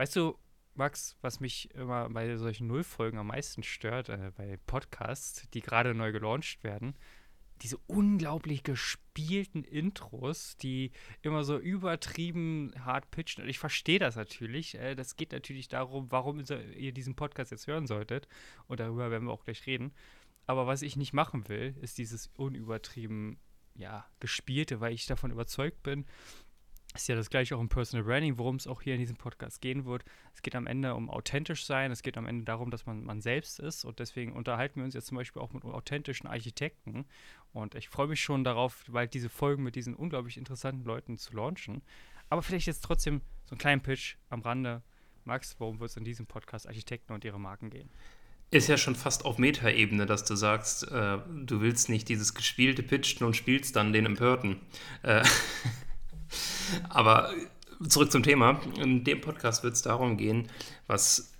Weißt du, Max, was mich immer bei solchen Nullfolgen am meisten stört, äh, bei Podcasts, die gerade neu gelauncht werden, diese unglaublich gespielten Intros, die immer so übertrieben hart pitchen. Und ich verstehe das natürlich. Äh, das geht natürlich darum, warum ihr diesen Podcast jetzt hören solltet. Und darüber werden wir auch gleich reden. Aber was ich nicht machen will, ist dieses unübertrieben, ja, gespielte, weil ich davon überzeugt bin, ist ja das gleiche auch im Personal Branding, worum es auch hier in diesem Podcast gehen wird. Es geht am Ende um authentisch sein, es geht am Ende darum, dass man man selbst ist und deswegen unterhalten wir uns jetzt zum Beispiel auch mit authentischen Architekten und ich freue mich schon darauf, bald diese Folgen mit diesen unglaublich interessanten Leuten zu launchen. Aber vielleicht jetzt trotzdem so einen kleinen Pitch am Rande. Max, worum wird es in diesem Podcast Architekten und ihre Marken gehen? Ist ja schon fast auf Metaebene, dass du sagst, äh, du willst nicht dieses gespielte Pitchen und spielst dann den Empörten. Äh, Aber zurück zum Thema. In dem Podcast wird es darum gehen, was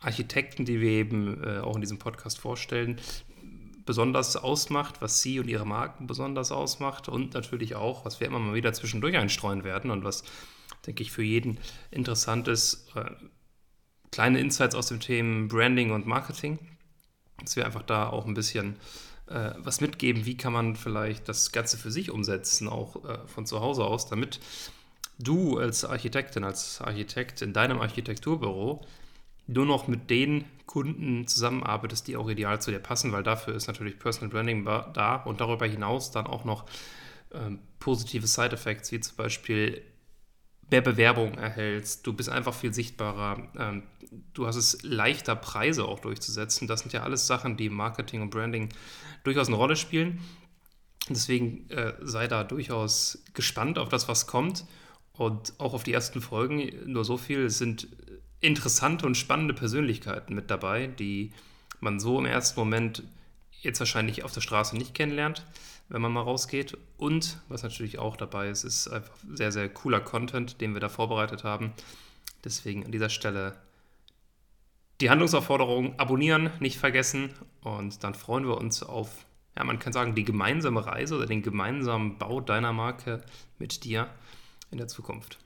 Architekten, die wir eben äh, auch in diesem Podcast vorstellen, besonders ausmacht, was sie und ihre Marken besonders ausmacht und natürlich auch, was wir immer mal wieder zwischendurch einstreuen werden und was, denke ich, für jeden interessant ist. Äh, kleine Insights aus dem Thema Branding und Marketing, dass wir einfach da auch ein bisschen äh, was mitgeben, wie kann man vielleicht das Ganze für sich umsetzen, auch äh, von zu Hause aus, damit du als Architektin, als Architekt in deinem Architekturbüro nur noch mit den Kunden zusammenarbeitest, die auch ideal zu dir passen, weil dafür ist natürlich Personal Branding da und darüber hinaus dann auch noch ähm, positive Side-Effects, wie zum Beispiel mehr Bewerbung erhältst, du bist einfach viel sichtbarer, ähm, du hast es leichter, Preise auch durchzusetzen. Das sind ja alles Sachen, die Marketing und Branding durchaus eine Rolle spielen. Deswegen äh, sei da durchaus gespannt auf das, was kommt und auch auf die ersten Folgen. Nur so viel, es sind interessante und spannende Persönlichkeiten mit dabei, die man so im ersten Moment jetzt wahrscheinlich auf der Straße nicht kennenlernt wenn man mal rausgeht. Und was natürlich auch dabei ist, ist einfach sehr, sehr cooler Content, den wir da vorbereitet haben. Deswegen an dieser Stelle die Handlungsaufforderung abonnieren, nicht vergessen. Und dann freuen wir uns auf, ja, man kann sagen, die gemeinsame Reise oder den gemeinsamen Bau deiner Marke mit dir in der Zukunft.